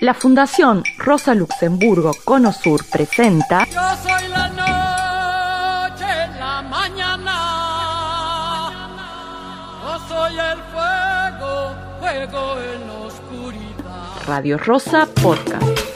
La Fundación Rosa Luxemburgo Cono Sur presenta Yo soy la noche la mañana. Yo soy el fuego, fuego en oscuridad. Radio Rosa Podcast.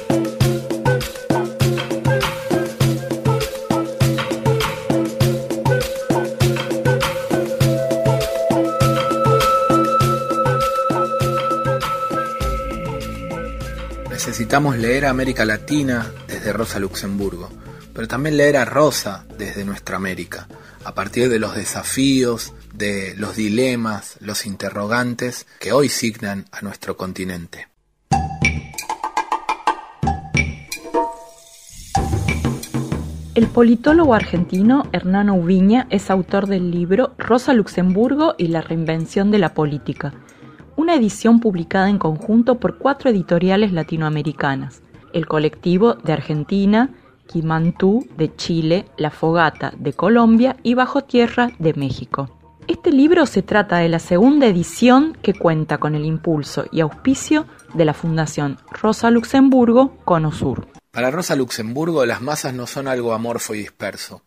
Necesitamos leer a América Latina desde Rosa Luxemburgo, pero también leer a Rosa desde nuestra América, a partir de los desafíos, de los dilemas, los interrogantes que hoy signan a nuestro continente. El politólogo argentino Hernán Ubiña es autor del libro Rosa Luxemburgo y la reinvención de la política, una edición publicada en conjunto por cuatro editoriales latinoamericanas, el colectivo de Argentina, Quimantú de Chile, La Fogata de Colombia y Bajo Tierra de México. Este libro se trata de la segunda edición que cuenta con el impulso y auspicio de la Fundación Rosa Luxemburgo Cono Sur. Para Rosa Luxemburgo las masas no son algo amorfo y disperso.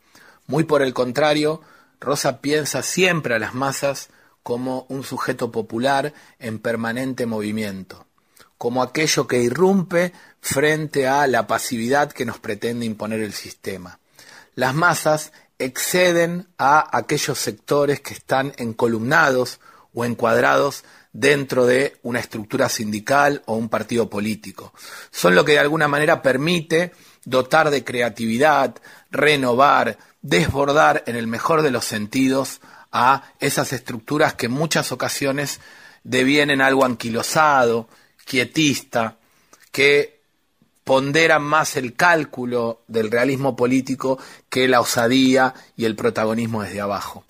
Muy por el contrario, Rosa piensa siempre a las masas como un sujeto popular en permanente movimiento, como aquello que irrumpe frente a la pasividad que nos pretende imponer el sistema. Las masas exceden a aquellos sectores que están encolumnados o encuadrados dentro de una estructura sindical o un partido político. Son lo que de alguna manera permite dotar de creatividad, renovar, desbordar en el mejor de los sentidos a esas estructuras que en muchas ocasiones devienen algo anquilosado, quietista, que ponderan más el cálculo del realismo político que la osadía y el protagonismo desde abajo.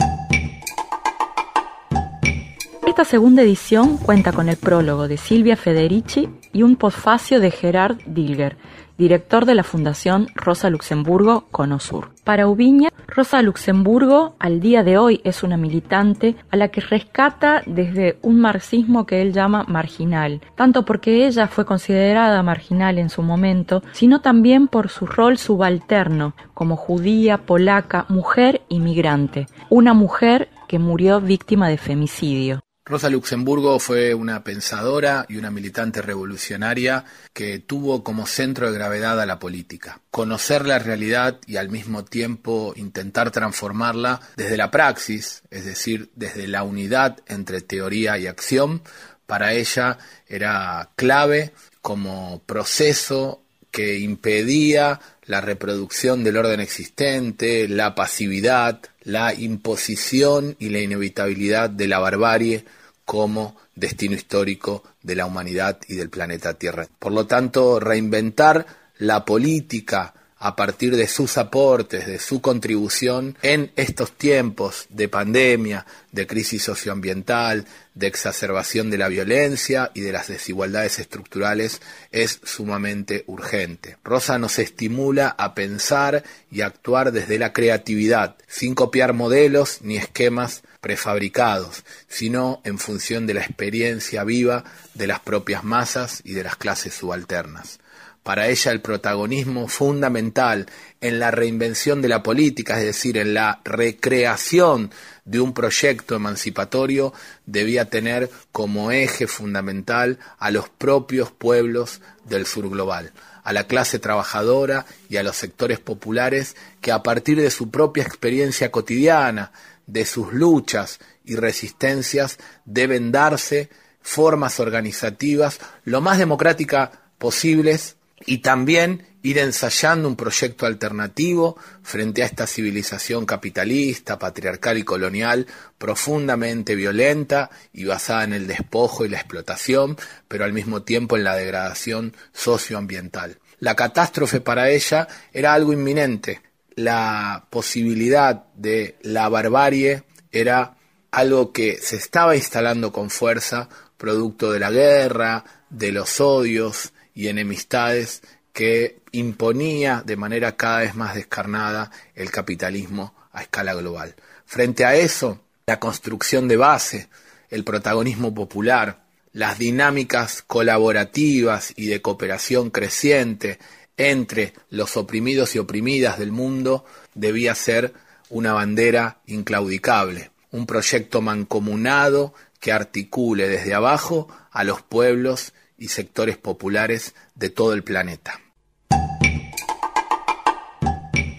Esta segunda edición cuenta con el prólogo de Silvia Federici y un posfacio de Gerard Dilger, director de la Fundación Rosa Luxemburgo Conosur. Para Ubiña, Rosa Luxemburgo al día de hoy es una militante a la que rescata desde un marxismo que él llama marginal, tanto porque ella fue considerada marginal en su momento, sino también por su rol subalterno como judía, polaca, mujer y migrante, una mujer que murió víctima de femicidio. Rosa Luxemburgo fue una pensadora y una militante revolucionaria que tuvo como centro de gravedad a la política. Conocer la realidad y al mismo tiempo intentar transformarla desde la praxis, es decir, desde la unidad entre teoría y acción, para ella era clave como proceso que impedía la reproducción del orden existente, la pasividad, la imposición y la inevitabilidad de la barbarie como destino histórico de la humanidad y del planeta Tierra. Por lo tanto, reinventar la política a partir de sus aportes, de su contribución en estos tiempos de pandemia, de crisis socioambiental, de exacerbación de la violencia y de las desigualdades estructurales es sumamente urgente. Rosa nos estimula a pensar y actuar desde la creatividad, sin copiar modelos ni esquemas prefabricados, sino en función de la experiencia viva de las propias masas y de las clases subalternas. Para ella el protagonismo fundamental en la reinvención de la política, es decir, en la recreación de un proyecto emancipatorio, debía tener como eje fundamental a los propios pueblos del sur global, a la clase trabajadora y a los sectores populares que a partir de su propia experiencia cotidiana, de sus luchas y resistencias, deben darse formas organizativas lo más democráticas posibles y también ir ensayando un proyecto alternativo frente a esta civilización capitalista, patriarcal y colonial profundamente violenta y basada en el despojo y la explotación, pero al mismo tiempo en la degradación socioambiental. La catástrofe para ella era algo inminente. La posibilidad de la barbarie era algo que se estaba instalando con fuerza, producto de la guerra, de los odios, y enemistades que imponía de manera cada vez más descarnada el capitalismo a escala global. Frente a eso, la construcción de base, el protagonismo popular, las dinámicas colaborativas y de cooperación creciente entre los oprimidos y oprimidas del mundo debía ser una bandera inclaudicable, un proyecto mancomunado que articule desde abajo a los pueblos y sectores populares de todo el planeta.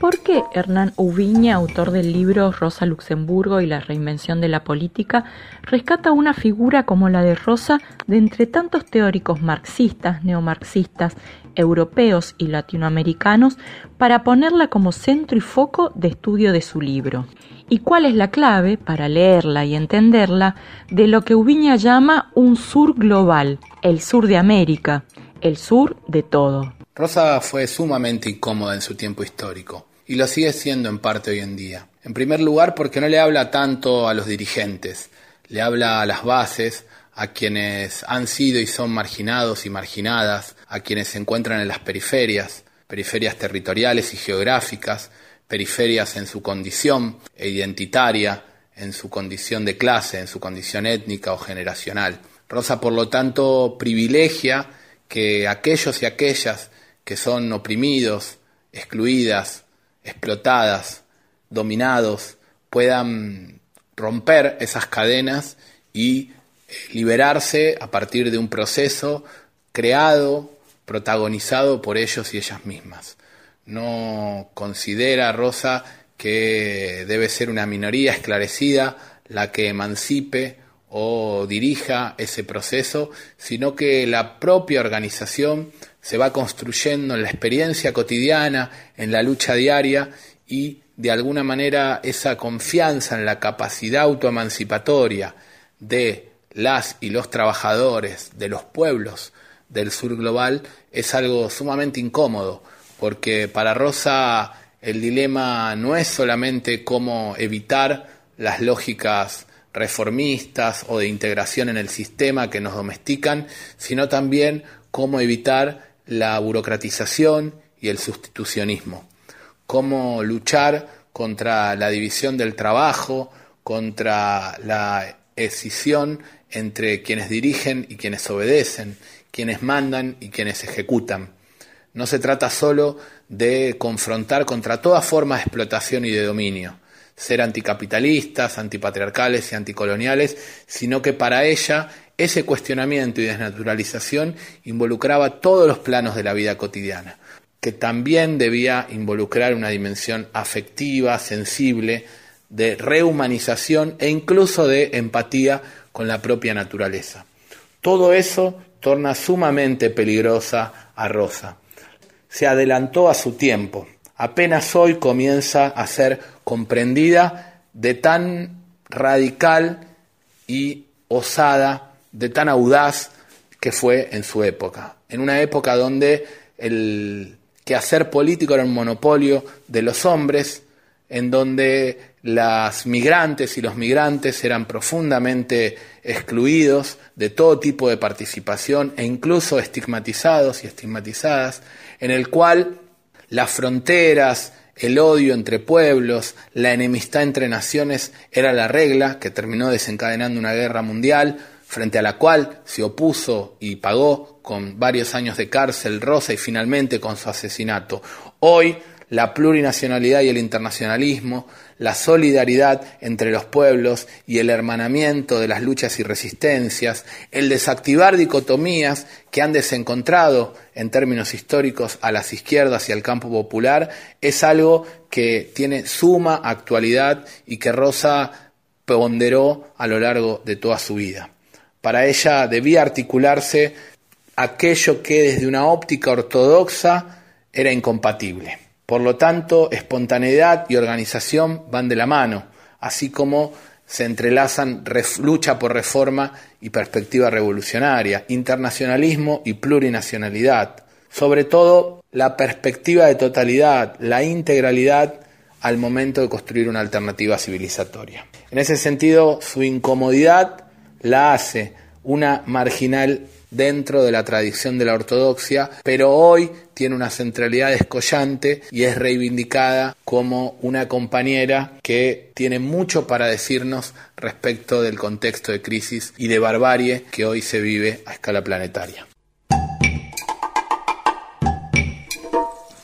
¿Por qué Hernán Ubiña, autor del libro Rosa Luxemburgo y la reinvención de la política, rescata una figura como la de Rosa de entre tantos teóricos marxistas, neomarxistas, europeos y latinoamericanos para ponerla como centro y foco de estudio de su libro? ¿Y cuál es la clave, para leerla y entenderla, de lo que Ubiña llama un sur global, el sur de América, el sur de todo? Rosa fue sumamente incómoda en su tiempo histórico y lo sigue siendo en parte hoy en día. En primer lugar porque no le habla tanto a los dirigentes, le habla a las bases, a quienes han sido y son marginados y marginadas, a quienes se encuentran en las periferias, periferias territoriales y geográficas, periferias en su condición identitaria, en su condición de clase, en su condición étnica o generacional. Rosa, por lo tanto, privilegia que aquellos y aquellas que son oprimidos, excluidas, explotadas, dominados, puedan romper esas cadenas y eh, liberarse a partir de un proceso creado, protagonizado por ellos y ellas mismas. No considera Rosa que debe ser una minoría esclarecida la que emancipe o dirija ese proceso, sino que la propia organización se va construyendo en la experiencia cotidiana, en la lucha diaria y de alguna manera esa confianza en la capacidad autoemancipatoria de las y los trabajadores, de los pueblos del sur global, es algo sumamente incómodo, porque para Rosa el dilema no es solamente cómo evitar las lógicas reformistas o de integración en el sistema que nos domestican, sino también cómo evitar la burocratización y el sustitucionismo, cómo luchar contra la división del trabajo, contra la escisión entre quienes dirigen y quienes obedecen, quienes mandan y quienes ejecutan. No se trata solo de confrontar contra toda forma de explotación y de dominio, ser anticapitalistas, antipatriarcales y anticoloniales, sino que para ella ese cuestionamiento y desnaturalización involucraba todos los planos de la vida cotidiana, que también debía involucrar una dimensión afectiva, sensible, de rehumanización e incluso de empatía con la propia naturaleza. Todo eso torna sumamente peligrosa a Rosa. Se adelantó a su tiempo. Apenas hoy comienza a ser comprendida de tan radical y osada de tan audaz que fue en su época, en una época donde el quehacer político era un monopolio de los hombres, en donde las migrantes y los migrantes eran profundamente excluidos de todo tipo de participación e incluso estigmatizados y estigmatizadas, en el cual las fronteras, el odio entre pueblos, la enemistad entre naciones era la regla que terminó desencadenando una guerra mundial, frente a la cual se opuso y pagó con varios años de cárcel Rosa y finalmente con su asesinato. Hoy la plurinacionalidad y el internacionalismo, la solidaridad entre los pueblos y el hermanamiento de las luchas y resistencias, el desactivar dicotomías que han desencontrado en términos históricos a las izquierdas y al campo popular, es algo que tiene suma actualidad y que Rosa ponderó a lo largo de toda su vida. Para ella debía articularse aquello que desde una óptica ortodoxa era incompatible. Por lo tanto, espontaneidad y organización van de la mano, así como se entrelazan lucha por reforma y perspectiva revolucionaria, internacionalismo y plurinacionalidad. Sobre todo, la perspectiva de totalidad, la integralidad al momento de construir una alternativa civilizatoria. En ese sentido, su incomodidad la hace una marginal dentro de la tradición de la ortodoxia, pero hoy tiene una centralidad escollante y es reivindicada como una compañera que tiene mucho para decirnos respecto del contexto de crisis y de barbarie que hoy se vive a escala planetaria.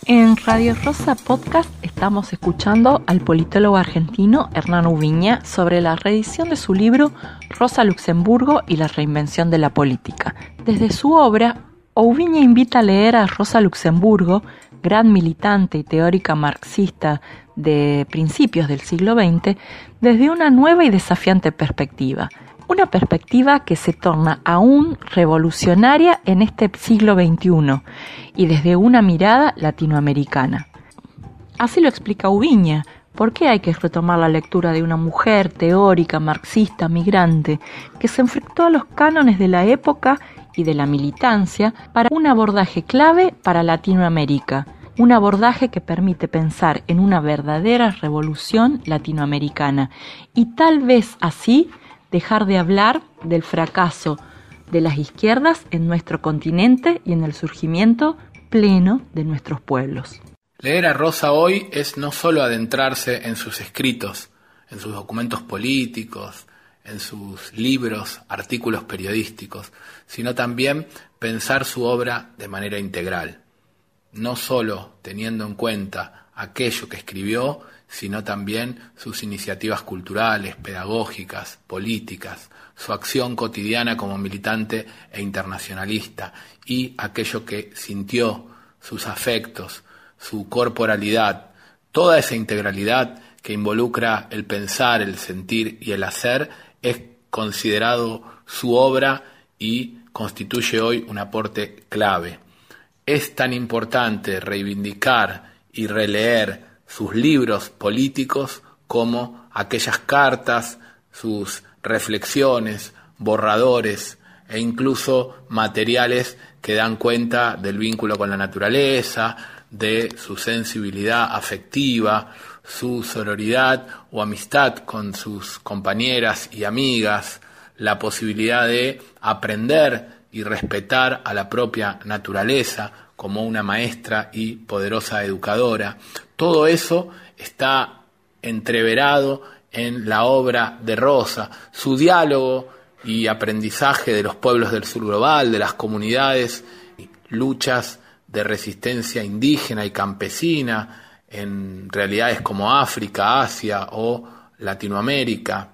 En Radio Rosa Podcast estamos escuchando al politólogo argentino Hernán Ubiña sobre la reedición de su libro Rosa Luxemburgo y la reinvención de la política. Desde su obra, Ubiña invita a leer a Rosa Luxemburgo, gran militante y teórica marxista de principios del siglo XX, desde una nueva y desafiante perspectiva – una perspectiva que se torna aún revolucionaria en este siglo XXI y desde una mirada latinoamericana. Así lo explica Ubiña. ¿Por qué hay que retomar la lectura de una mujer teórica, marxista, migrante, que se enfrentó a los cánones de la época y de la militancia para un abordaje clave para Latinoamérica? un abordaje que permite pensar en una verdadera revolución latinoamericana y tal vez así dejar de hablar del fracaso de las izquierdas en nuestro continente y en el surgimiento pleno de nuestros pueblos. Leer a Rosa hoy es no solo adentrarse en sus escritos, en sus documentos políticos, en sus libros, artículos periodísticos, sino también pensar su obra de manera integral, no solo teniendo en cuenta aquello que escribió, sino también sus iniciativas culturales, pedagógicas, políticas, su acción cotidiana como militante e internacionalista y aquello que sintió, sus afectos, su corporalidad, toda esa integralidad que involucra el pensar, el sentir y el hacer es considerado su obra y constituye hoy un aporte clave. Es tan importante reivindicar y releer sus libros políticos como aquellas cartas, sus reflexiones, borradores e incluso materiales que dan cuenta del vínculo con la naturaleza, de su sensibilidad afectiva, su sororidad o amistad con sus compañeras y amigas, la posibilidad de aprender y respetar a la propia naturaleza como una maestra y poderosa educadora, todo eso está entreverado en la obra de Rosa, su diálogo y aprendizaje de los pueblos del sur global, de las comunidades, luchas de resistencia indígena y campesina en realidades como África, Asia o Latinoamérica.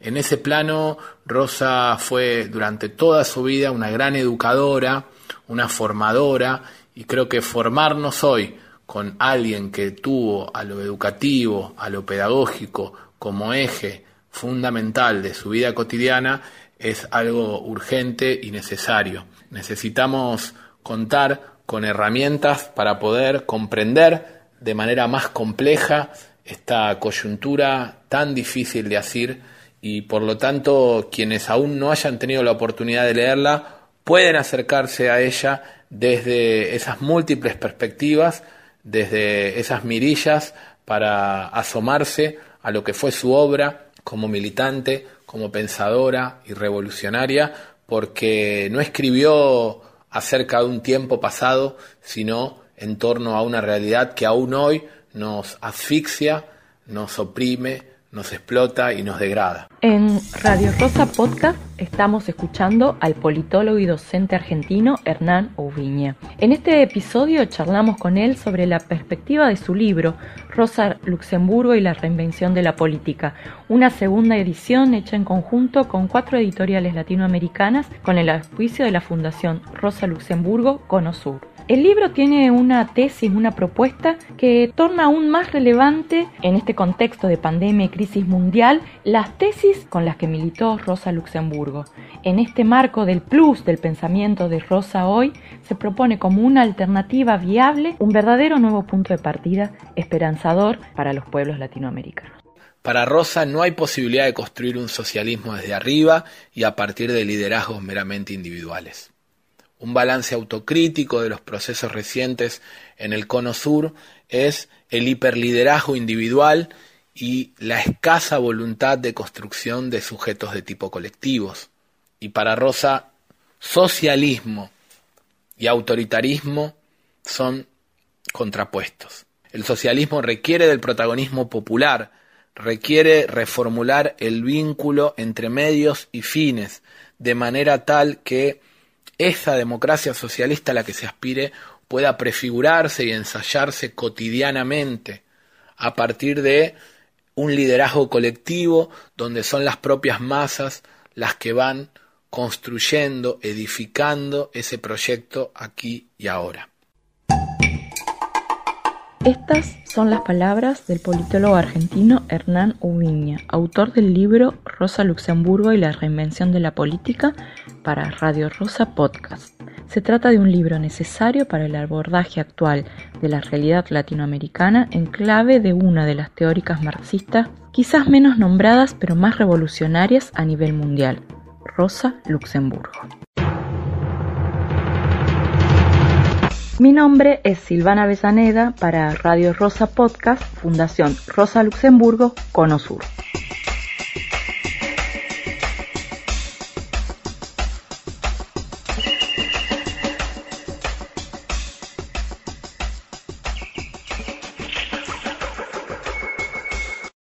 En ese plano, Rosa fue durante toda su vida una gran educadora, una formadora, y creo que formarnos hoy con alguien que tuvo a lo educativo, a lo pedagógico como eje fundamental de su vida cotidiana es algo urgente y necesario. Necesitamos contar con herramientas para poder comprender de manera más compleja esta coyuntura tan difícil de asir y por lo tanto quienes aún no hayan tenido la oportunidad de leerla pueden acercarse a ella desde esas múltiples perspectivas desde esas mirillas para asomarse a lo que fue su obra como militante, como pensadora y revolucionaria, porque no escribió acerca de un tiempo pasado, sino en torno a una realidad que aún hoy nos asfixia, nos oprime, nos explota y nos degrada. En Radio Rosa Podcast estamos escuchando al politólogo y docente argentino Hernán Ubiña. En este episodio charlamos con él sobre la perspectiva de su libro Rosa Luxemburgo y la reinvención de la política, una segunda edición hecha en conjunto con cuatro editoriales latinoamericanas con el auspicio de la Fundación Rosa Luxemburgo Conosur. El libro tiene una tesis, una propuesta que torna aún más relevante en este contexto de pandemia y crisis mundial las tesis con las que militó Rosa Luxemburgo. En este marco del plus del pensamiento de Rosa hoy se propone como una alternativa viable un verdadero nuevo punto de partida esperanzador para los pueblos latinoamericanos. Para Rosa no hay posibilidad de construir un socialismo desde arriba y a partir de liderazgos meramente individuales un balance autocrítico de los procesos recientes en el cono sur es el hiperliderazgo individual y la escasa voluntad de construcción de sujetos de tipo colectivos. Y para Rosa, socialismo y autoritarismo son contrapuestos. El socialismo requiere del protagonismo popular, requiere reformular el vínculo entre medios y fines, de manera tal que esa democracia socialista a la que se aspire pueda prefigurarse y ensayarse cotidianamente a partir de un liderazgo colectivo donde son las propias masas las que van construyendo, edificando ese proyecto aquí y ahora. Estas son las palabras del politólogo argentino Hernán Ubiña, autor del libro Rosa Luxemburgo y la reinvención de la política para Radio Rosa Podcast. Se trata de un libro necesario para el abordaje actual de la realidad latinoamericana en clave de una de las teóricas marxistas quizás menos nombradas pero más revolucionarias a nivel mundial, Rosa Luxemburgo. Mi nombre es Silvana Besaneda para Radio Rosa Podcast, Fundación Rosa Luxemburgo, Cono Sur.